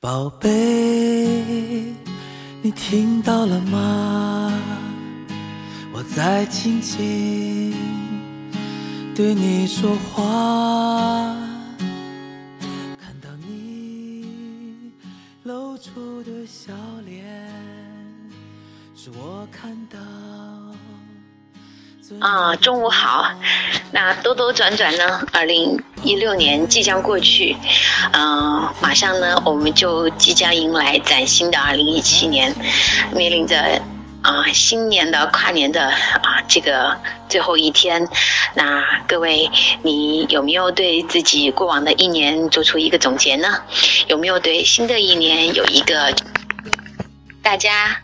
宝贝，你听到了吗？我在轻轻对你说话，看到你露出的笑脸，是我看到。啊，中午好。那兜兜转转呢，二零一六年即将过去，嗯、马上呢，我们就即将迎来崭新的二零一七年，面临着啊、新年的跨年的啊这个最后一天。那各位，你有没有对自己过往的一年做出一个总结呢？有没有对新的一年有一个大家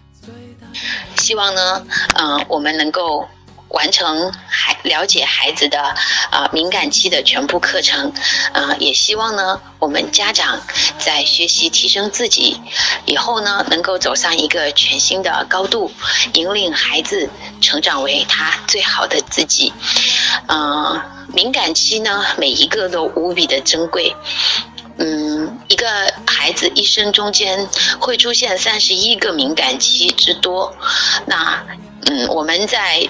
希望呢？嗯、我们能够。完成孩了解孩子的啊、敏感期的全部课程，啊、也希望呢我们家长在学习提升自己以后呢，能够走上一个全新的高度，引领孩子成长为他最好的自己。嗯、敏感期呢，每一个都无比的珍贵。嗯，一个孩子一生中间会出现三十一个敏感期之多。那嗯，我们在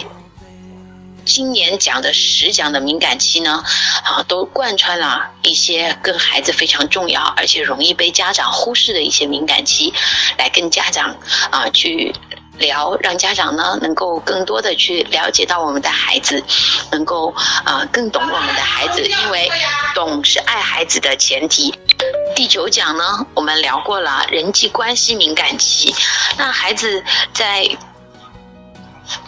今年讲的十讲的敏感期呢，啊，都贯穿了一些跟孩子非常重要，而且容易被家长忽视的一些敏感期，来跟家长啊去聊，让家长呢能够更多的去了解到我们的孩子，能够啊更懂我们的孩子，因为懂是爱孩子的前提。第九讲呢，我们聊过了人际关系敏感期，那孩子在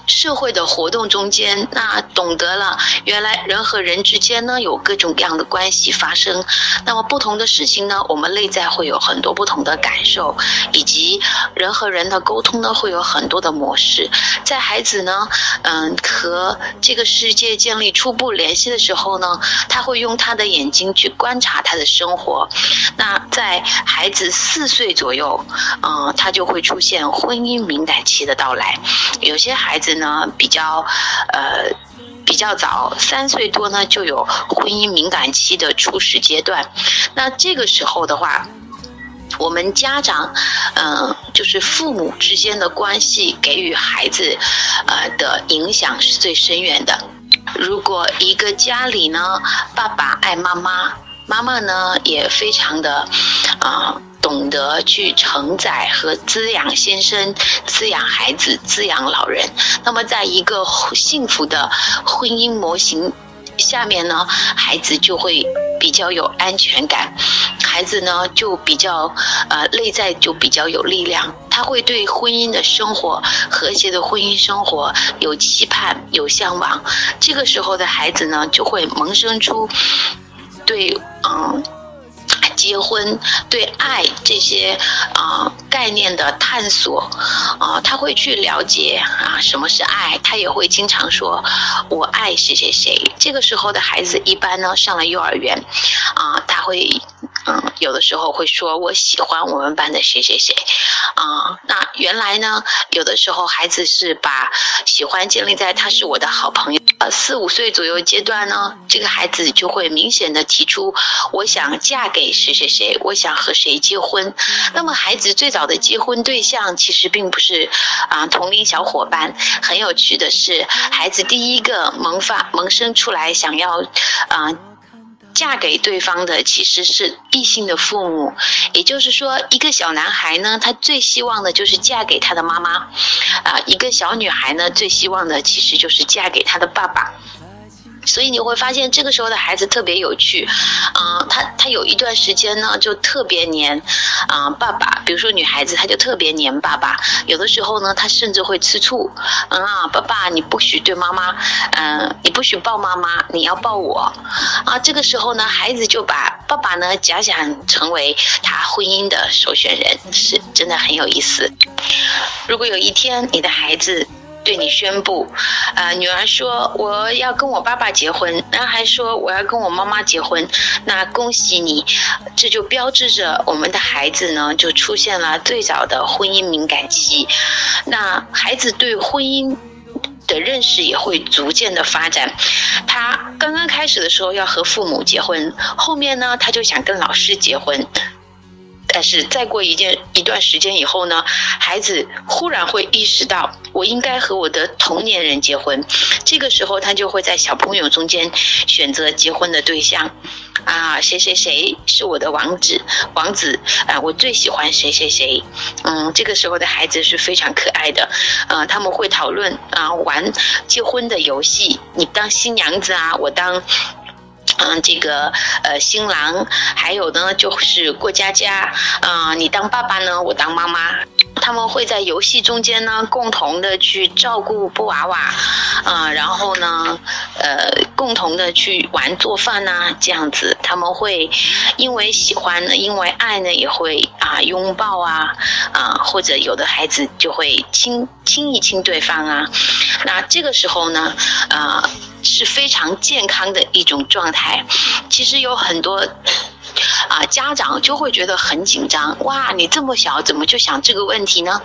社会的活动中间，那懂得了原来人和人之间呢有各种各样的关系发生。那么不同的事情呢，我们内在会有很多不同的感受，以及人和人的沟通呢会有很多的模式。在孩子呢，嗯，和这个世界建立初步联系的时候呢，他会用他的眼睛去观察他的生活。那在孩子四岁左右，嗯，他就会出现婚姻敏感期的到来。有些孩子呢比较呃比较早，三岁多呢就有婚姻敏感期的初始阶段。那这个时候的话，我们家长，嗯、就是父母之间的关系给予孩子，呃的影响是最深远的。如果一个家里呢，爸爸爱妈妈，妈妈呢也非常的啊、懂得去承载和滋养先生、滋养孩子、滋养老人。那么，在一个幸福的婚姻模型下面呢，孩子就会比较有安全感，孩子呢就比较呃内在就比较有力量，他会对婚姻的生活、和谐的婚姻生活有期盼、有向往。这个时候的孩子呢，就会萌生出对嗯。结婚对爱这些啊、概念的探索啊、他会去了解啊什么是爱，他也会经常说我爱谁谁谁。这个时候的孩子一般呢上了幼儿园啊、他会嗯有的时候会说我喜欢我们班的谁谁谁啊、那原来呢有的时候孩子是把喜欢建立在他是我的好朋友。呃，四五岁左右阶段呢，这个孩子就会明显的提出，我想嫁给谁谁谁，我想和谁结婚。那么孩子最早的结婚对象其实并不是啊、同龄小伙伴。很有趣的是，孩子第一个萌发萌生出来想要啊。嫁给对方的其实是异性的父母，也就是说，一个小男孩呢，他最希望的就是嫁给他的妈妈，啊、一个小女孩呢，最希望的其实就是嫁给他的爸爸。所以你会发现，这个时候的孩子特别有趣，啊、他他有一段时间呢，就特别黏，啊、爸爸，比如说女孩子，她就特别黏爸爸，有的时候呢，她甚至会吃醋，嗯啊，爸爸你不许对妈妈，嗯、你不许抱妈妈，你要抱我，啊，这个时候呢，孩子就把爸爸呢假想成为他婚姻的首选人，是真的很有意思。如果有一天你的孩子对你宣布，呃，女儿说我要跟我爸爸结婚，男孩说我要跟我妈妈结婚，那恭喜你，这就标志着我们的孩子呢就出现了最早的婚姻敏感期，那孩子对婚姻。的认识也会逐渐的发展。他刚刚开始的时候要和父母结婚，后面呢他就想跟老师结婚。但是再过一件一段时间以后呢，孩子忽然会意识到，我应该和我的同年人结婚。这个时候，他就会在小朋友中间选择结婚的对象。啊，谁谁谁是我的王子，王子啊，我最喜欢谁谁谁。嗯，这个时候的孩子是非常可爱的。啊，他们会讨论啊，玩结婚的游戏。你当新娘子啊，我当。嗯，这个呃，新郎，还有呢，就是过家家啊。你当爸爸呢，我当妈妈。他们会在游戏中间呢，共同的去照顾布娃娃，啊，然后呢，呃，共同的去玩做饭呐，这样子。他们会因为喜欢呢，因为爱呢，也会啊拥抱啊，啊，或者有的孩子就会亲亲一亲对方啊。那这个时候呢，啊。是非常健康的一种状态。其实有很多。啊，家长就会觉得很紧张。哇，你这么小，怎么就想这个问题呢？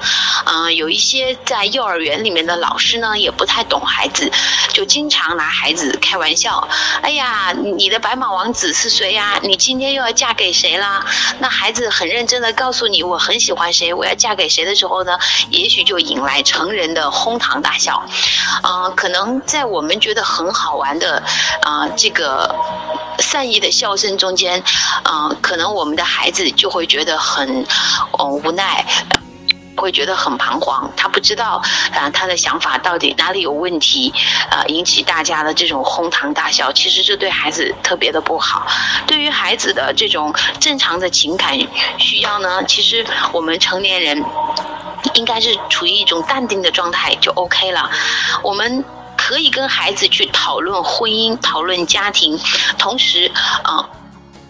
嗯，有一些在幼儿园里面的老师呢，也不太懂孩子，就经常拿孩子开玩笑。哎呀，你的白马王子是谁呀？你今天又要嫁给谁啦？那孩子很认真的告诉你，我很喜欢谁，我要嫁给谁的时候呢，也许就引来成人的哄堂大笑。啊，可能在我们觉得很好玩的啊，这个善意的笑声中间。嗯，可能我们的孩子就会觉得很，嗯无奈，会觉得很彷徨。他不知道啊，他的想法到底哪里有问题，啊，引起大家的这种哄堂大笑。其实这对孩子特别的不好。对于孩子的这种正常的情感需要呢，其实我们成年人应该是处于一种淡定的状态就 OK 了。我们可以跟孩子去讨论婚姻，讨论家庭，同时啊。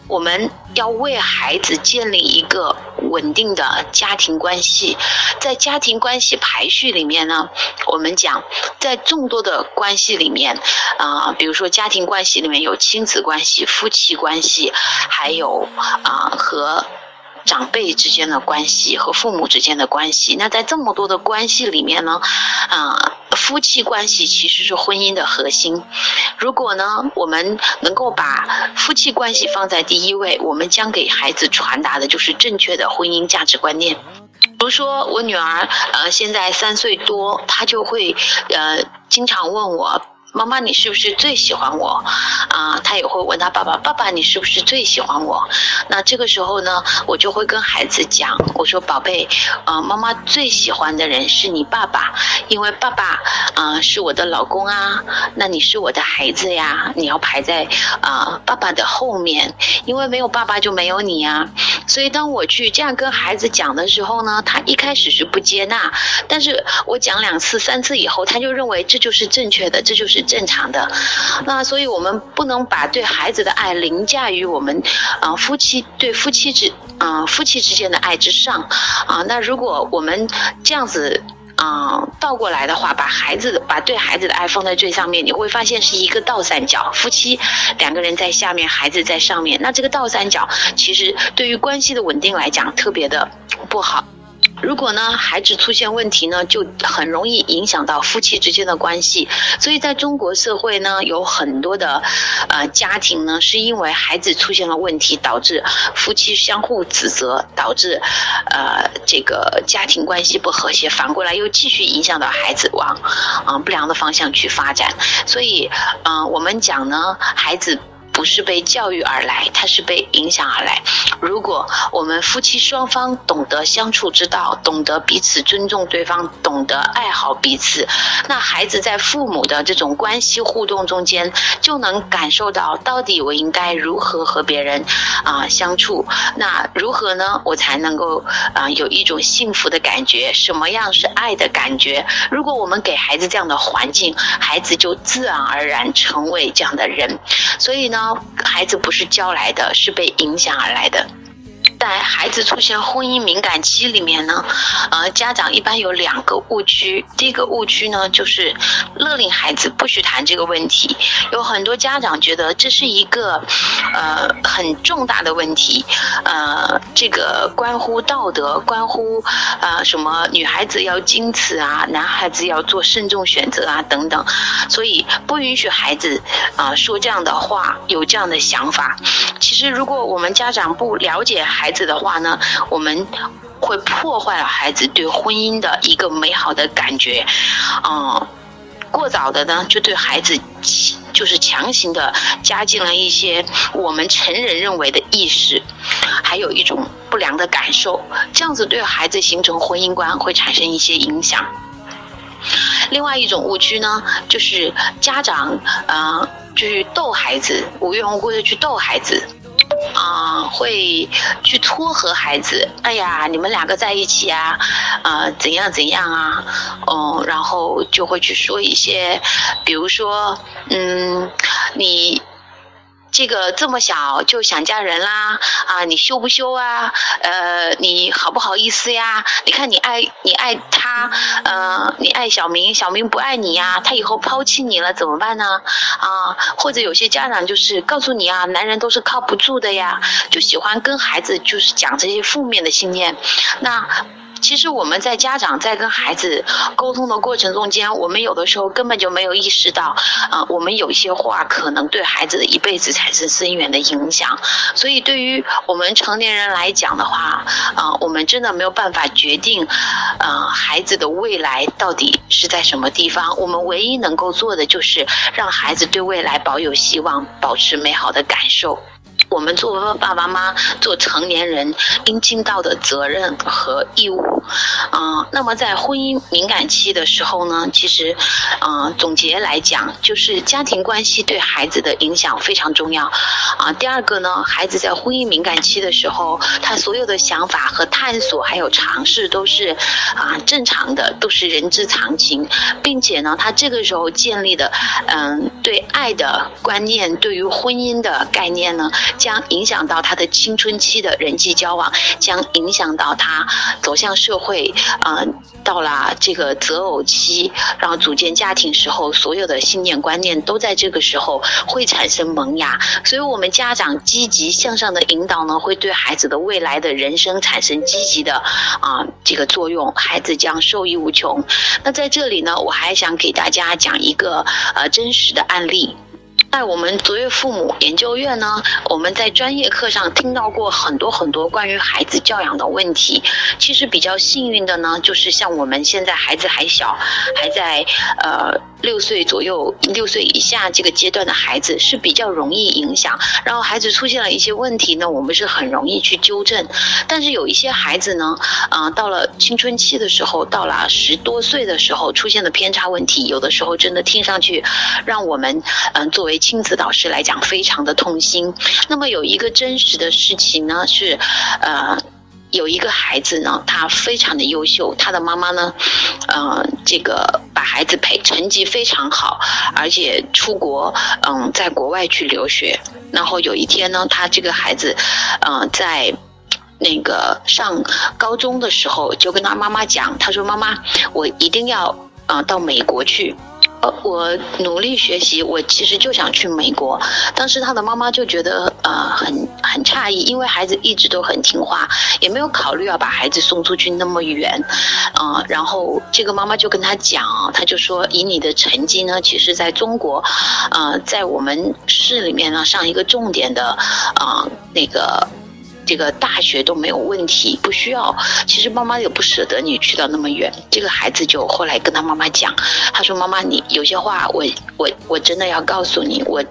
我们要为孩子建立一个稳定的家庭关系，在家庭关系排序里面呢，我们讲，在众多的关系里面，啊，比如说家庭关系里面有亲子关系、夫妻关系，还有啊和。长辈之间的关系和父母之间的关系，那在这么多的关系里面呢，啊，夫妻关系其实是婚姻的核心。如果呢，我们能够把夫妻关系放在第一位，我们将给孩子传达的就是正确的婚姻价值观念。比如说，我女儿呃现在三岁多，她就会呃经常问我。妈妈，你是不是最喜欢我？啊，他也会问他爸爸，爸爸，你是不是最喜欢我？那这个时候呢，我就会跟孩子讲，我说宝贝，啊，妈妈最喜欢的人是你爸爸，因为爸爸，啊，是我的老公啊，那你是我的孩子呀，你要排在啊爸爸的后面，因为没有爸爸就没有你呀。所以当我去这样跟孩子讲的时候呢，他一开始是不接纳，但是我讲两次、三次以后，他就认为这就是正确的，这就是。是正常的，那所以我们不能把对孩子的爱凌驾于我们啊夫妻对夫妻之啊夫妻之间的爱之上啊。那如果我们这样子啊倒过来的话，把孩子把对孩子的爱放在最上面，你会发现是一个倒三角，夫妻两个人在下面，孩子在上面。那这个倒三角其实对于关系的稳定来讲特别的不好。如果呢，孩子出现问题呢，就很容易影响到夫妻之间的关系。所以在中国社会呢，有很多的呃家庭呢，是因为孩子出现了问题，导致夫妻相互指责，导致呃这个家庭关系不和谐，反过来又继续影响到孩子往啊不良的方向去发展。所以，嗯，我们讲呢，孩子。不是被教育而来，他是被影响而来。如果我们夫妻双方懂得相处之道，懂得彼此尊重对方，懂得爱好彼此，那孩子在父母的这种关系互动中间，就能感受到到底我应该如何和别人啊相处。那如何呢？我才能够啊有一种幸福的感觉？什么样是爱的感觉？如果我们给孩子这样的环境，孩子就自然而然成为这样的人。所以呢？孩子不是教来的，是被影响而来的。在孩子出现婚姻敏感期里面呢，呃，家长一般有两个误区。第一个误区呢，就是勒令孩子不许谈这个问题。有很多家长觉得这是一个呃很重大的问题，呃，这个关乎道德，关乎啊什么女孩子要矜持啊，男孩子要做慎重选择啊等等，所以不允许孩子啊说这样的话，有这样的想法。其实如果我们家长不了解孩，孩子的话呢，我们会破坏了孩子对婚姻的一个美好的感觉，嗯，过早的呢就对孩子就是强行的加进了一些我们成人认为的意识，还有一种不良的感受，这样子对孩子形成婚姻观会产生一些影响。另外一种误区呢，就是家长啊，去逗孩子，无缘无故的去逗孩子。啊，会去撮合孩子。哎呀，你们两个在一起啊，啊，怎样怎样啊？哦，然后就会去说一些，比如说，嗯，你。这个这么小就想嫁人啦啊！你羞不羞啊？呃，你好不好意思呀？你看你爱你爱他，呃，你爱小明，小明不爱你呀，他以后抛弃你了怎么办呢？啊，或者有些家长就是告诉你啊，男人都是靠不住的呀，就喜欢跟孩子就是讲这些负面的信念，那。其实我们在家长在跟孩子沟通的过程中间，我们有的时候根本就没有意识到，啊，我们有一些话可能对孩子的一辈子产生深远的影响。所以对于我们成年人来讲的话，啊，我们真的没有办法决定，啊，孩子的未来到底是在什么地方。我们唯一能够做的就是让孩子对未来保有希望，保持美好的感受。我们作为爸爸妈妈，做成年人应尽到的责任和义务，啊，那么在婚姻敏感期的时候呢，其实，啊，总结来讲，就是家庭关系对孩子的影响非常重要，啊，第二个呢，孩子在婚姻敏感期的时候，他所有的想法和探索还有尝试都是啊正常的，都是人之常情，并且呢，他这个时候建立的，嗯，对爱的观念，对于婚姻的概念呢。将影响到他的青春期的人际交往，将影响到他走向社会，啊，到了这个择偶期，然后组建家庭时候，所有的信念观念都在这个时候会产生萌芽。所以，我们家长积极向上的引导呢，会对孩子的未来的人生产生积极的啊这个作用，孩子将受益无穷。那在这里呢，我还想给大家讲一个呃真实的案例。在我们卓越父母研究院呢，我们在专业课上听到过很多很多关于孩子教养的问题。其实比较幸运的呢，就是像我们现在孩子还小，还在呃。六岁左右、六岁以下这个阶段的孩子是比较容易影响，然后孩子出现了一些问题呢，我们是很容易去纠正。但是有一些孩子呢，啊，到了青春期的时候，到了十多岁的时候出现的偏差问题，有的时候真的听上去，让我们嗯作为亲子导师来讲非常的痛心。那么有一个真实的事情呢是，呃。有一个孩子呢，他非常的优秀，他的妈妈呢，呃，这个把孩子培成绩非常好，而且出国，嗯，在国外去留学。然后有一天呢，他这个孩子，嗯，在那个上高中的时候，就跟他妈妈讲，他说：“妈妈，我一定要啊到美国去。”我努力学习，我其实就想去美国。当时他的妈妈就觉得呃很很诧异，因为孩子一直都很听话，也没有考虑要把孩子送出去那么远。啊，然后这个妈妈就跟他讲，他就说以你的成绩呢，其实在中国，呃，在我们市里面呢上一个重点的啊那个。这个大学都没有问题，不需要。其实妈妈也不舍得你去到那么远。这个孩子就后来跟他妈妈讲，他说：“妈妈，你有些话，我我我真的要告诉你，我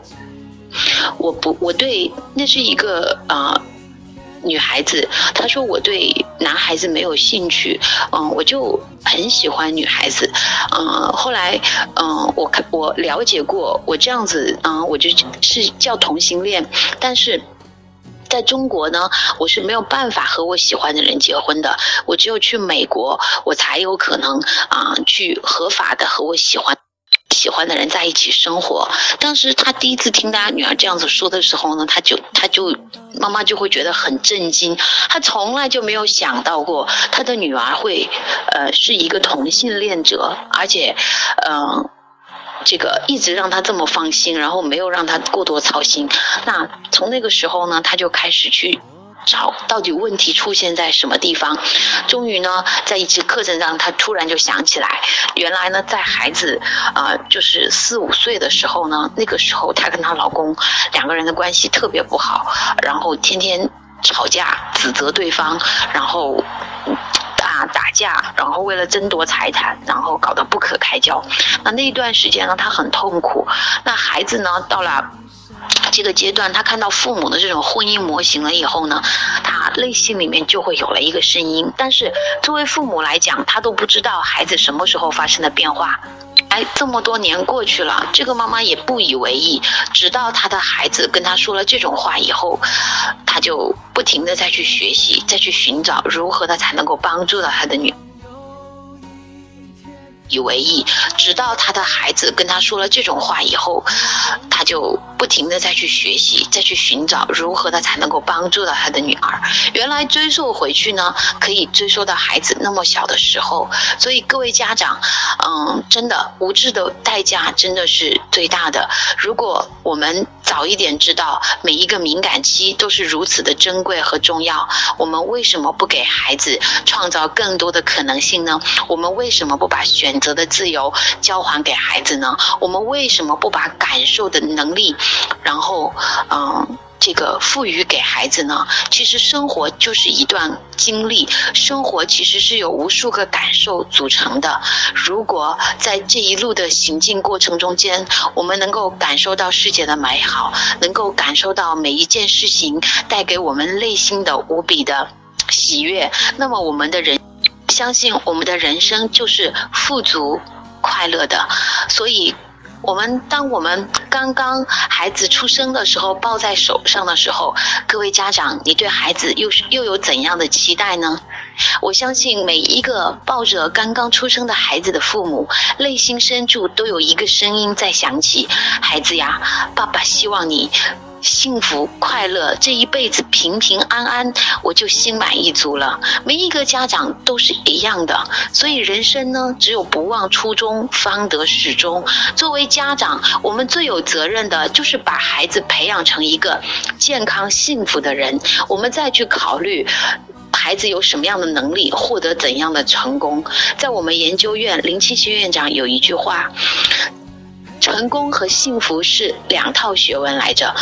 我不我对那是一个啊女孩子。他说我对男孩子没有兴趣，嗯，我就很喜欢女孩子。嗯，后来嗯，我看我了解过，我这样子嗯，我就是叫同性恋，但是。”在中国呢，我是没有办法和我喜欢的人结婚的。我只有去美国，我才有可能啊，去合法的和我喜欢喜欢的人在一起生活。当时他第一次听他女儿这样子说的时候呢，他就他就妈妈就会觉得很震惊。他从来就没有想到过他的女儿会呃是一个同性恋者，而且嗯。这个一直让他这么放心，然后没有让他过多操心。那从那个时候呢，他就开始去找到底问题出现在什么地方。终于呢，在一次课程上，他突然就想起来，原来呢，在孩子啊，就是四五岁的时候呢，那个时候她跟她老公两个人的关系特别不好，然后天天。吵架、指责对方，然后打打架，然后为了争夺财产，然后搞得不可开交。那那一段时间呢，他很痛苦。那孩子呢，到了。这个阶段，他看到父母的这种婚姻模型了以后呢，他内心里面就会有了一个声音。但是作为父母来讲，他都不知道孩子什么时候发生的变化。哎，这么多年过去了，这个妈妈也不以为意。直到她的孩子跟她说了这种话以后，她就不停的再去学习，再去寻找如何的才能够帮助到她的女。以为意，直到她的孩子跟他说了这种话以后，她就不停的再去学习，再去寻找如何的才能够帮助到他的女儿。原来追溯回去呢，可以追溯到孩子那么小的时候。所以各位家长，嗯，真的无知的代价真的是最大的。如果我们早一点知道每一个敏感期都是如此的珍贵和重要，我们为什么不给孩子创造更多的可能性呢？我们为什么不把选择的自由交还给孩子呢？我们为什么不把感受的能力，然后，嗯，这个赋予给孩子呢？其实生活就是一段经历，生活其实是由无数个感受组成的。如果在这一路的行进过程中间，我们能够感受到世界的美好，能够感受到每一件事情带给我们内心的无比的喜悦，那么我们的人。相信我们的人生就是富足、快乐的，所以，我们当我们刚刚孩子出生的时候抱在手上的时候，各位家长，你对孩子又是又有怎样的期待呢？我相信每一个抱着刚刚出生的孩子的父母，内心深处都有一个声音在响起：孩子呀，爸爸希望你。幸福快乐，这一辈子平平安安，我就心满意足了。每一个家长都是一样的，所以人生呢，只有不忘初衷，方得始终。作为家长，我们最有责任的就是把孩子培养成一个健康幸福的人。我们再去考虑孩子有什么样的能力，获得怎样的成功。在我们研究院，林清熙院长有一句话。成功和幸福是两套学问来着。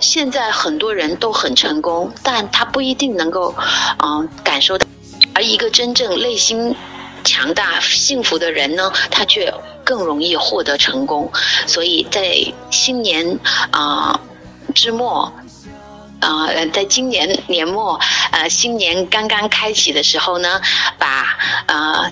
现在很多人都很成功，但他不一定能够，嗯，感受到。而一个真正内心强大、幸福的人呢，他却更容易获得成功。所以在新年啊之末，啊，在今年年末，呃，新年刚刚开启的时候呢，把呃。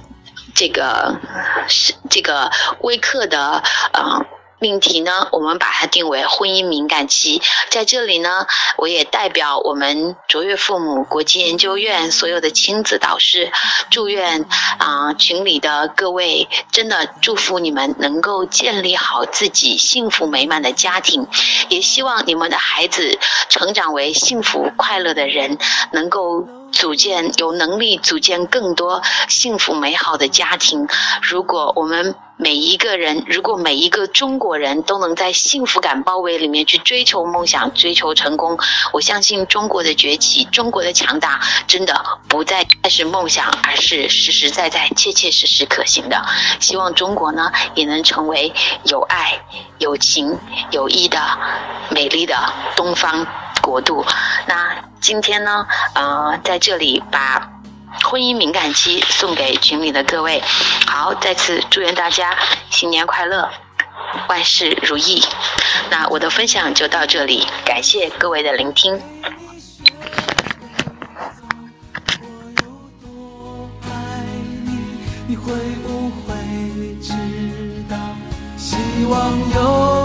这个是这个微课的啊命题呢，我们把它定为婚姻敏感期。在这里呢，我也代表我们卓越父母国际研究院所有的亲子导师，祝愿啊群里的各位，真的祝福你们能够建立好自己幸福美满的家庭，也希望你们的孩子成长为幸福快乐的人，能够。组建有能力组建更多幸福美好的家庭。如果我们每一个人，如果每一个中国人都能在幸福感包围里面去追求梦想、追求成功，我相信中国的崛起、中国的强大，真的不再是梦想，而是实实在在、切切实实可行的。希望中国呢，也能成为有爱、有情、有义的美丽的东方国度。那。今天呢，呃，在这里把婚姻敏感期送给群里的各位，好，再次祝愿大家新年快乐，万事如意。那我的分享就到这里，感谢各位的聆听。希望有。